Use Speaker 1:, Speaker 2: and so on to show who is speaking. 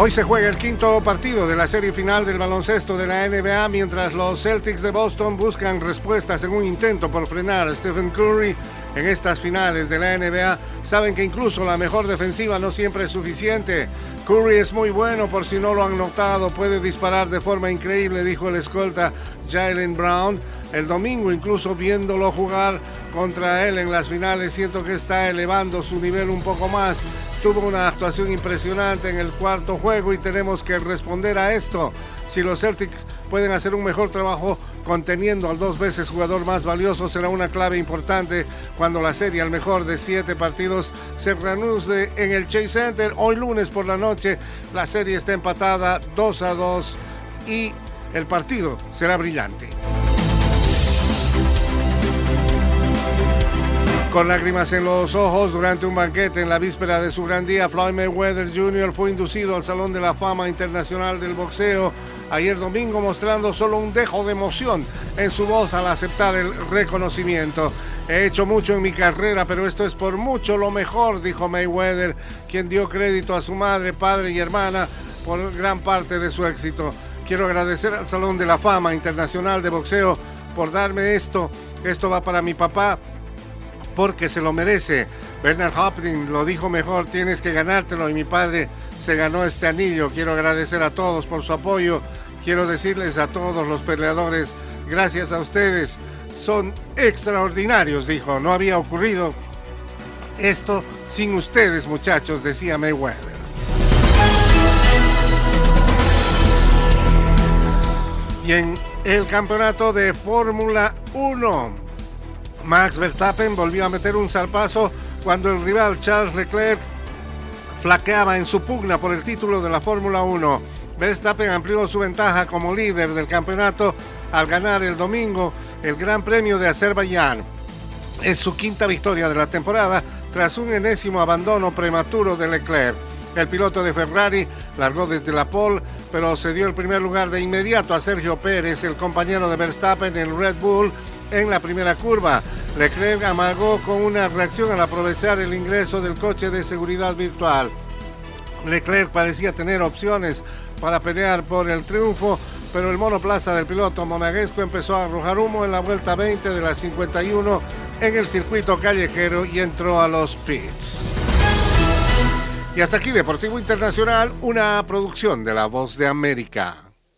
Speaker 1: Hoy se juega el quinto partido de la serie final del baloncesto de la NBA mientras los Celtics de Boston buscan respuestas en un intento por frenar a Stephen Curry en estas finales de la NBA. Saben que incluso la mejor defensiva no siempre es suficiente. Curry es muy bueno, por si no lo han notado, puede disparar de forma increíble, dijo el escolta Jalen Brown. El domingo, incluso viéndolo jugar contra él en las finales, siento que está elevando su nivel un poco más tuvo una actuación impresionante en el cuarto juego y tenemos que responder a esto. Si los Celtics pueden hacer un mejor trabajo conteniendo al dos veces jugador más valioso, será una clave importante cuando la serie al mejor de siete partidos se reanude en el Chase Center. Hoy lunes por la noche la serie está empatada 2 a 2 y el partido será brillante. Con lágrimas en los ojos durante un banquete en la víspera de su gran día, Floyd Mayweather Jr. fue inducido al Salón de la Fama Internacional del Boxeo ayer domingo mostrando solo un dejo de emoción en su voz al aceptar el reconocimiento. He hecho mucho en mi carrera, pero esto es por mucho lo mejor, dijo Mayweather, quien dio crédito a su madre, padre y hermana por gran parte de su éxito. Quiero agradecer al Salón de la Fama Internacional de Boxeo por darme esto. Esto va para mi papá, porque se lo merece. Bernard Hopkins lo dijo mejor, tienes que ganártelo y mi padre se ganó este anillo. Quiero agradecer a todos por su apoyo. Quiero decirles a todos los peleadores, gracias a ustedes. Son extraordinarios, dijo. No había ocurrido esto sin ustedes, muchachos, decía Mayweather. Y en el campeonato de Fórmula 1, Max Verstappen volvió a meter un zarpazo cuando el rival Charles Leclerc flaqueaba en su pugna por el título de la Fórmula 1. Verstappen amplió su ventaja como líder del campeonato al ganar el domingo el Gran Premio de Azerbaiyán. Es su quinta victoria de la temporada tras un enésimo abandono prematuro de Leclerc. El piloto de Ferrari largó desde la pole, pero se dio el primer lugar de inmediato a Sergio Pérez, el compañero de Verstappen en Red Bull, en la primera curva. Leclerc amagó con una reacción al aprovechar el ingreso del coche de seguridad virtual. Leclerc parecía tener opciones para pelear por el triunfo, pero el monoplaza del piloto monaguesco empezó a arrojar humo en la vuelta 20 de la 51 en el circuito callejero y entró a los pits. Y hasta aquí Deportivo Internacional, una producción de La Voz de América.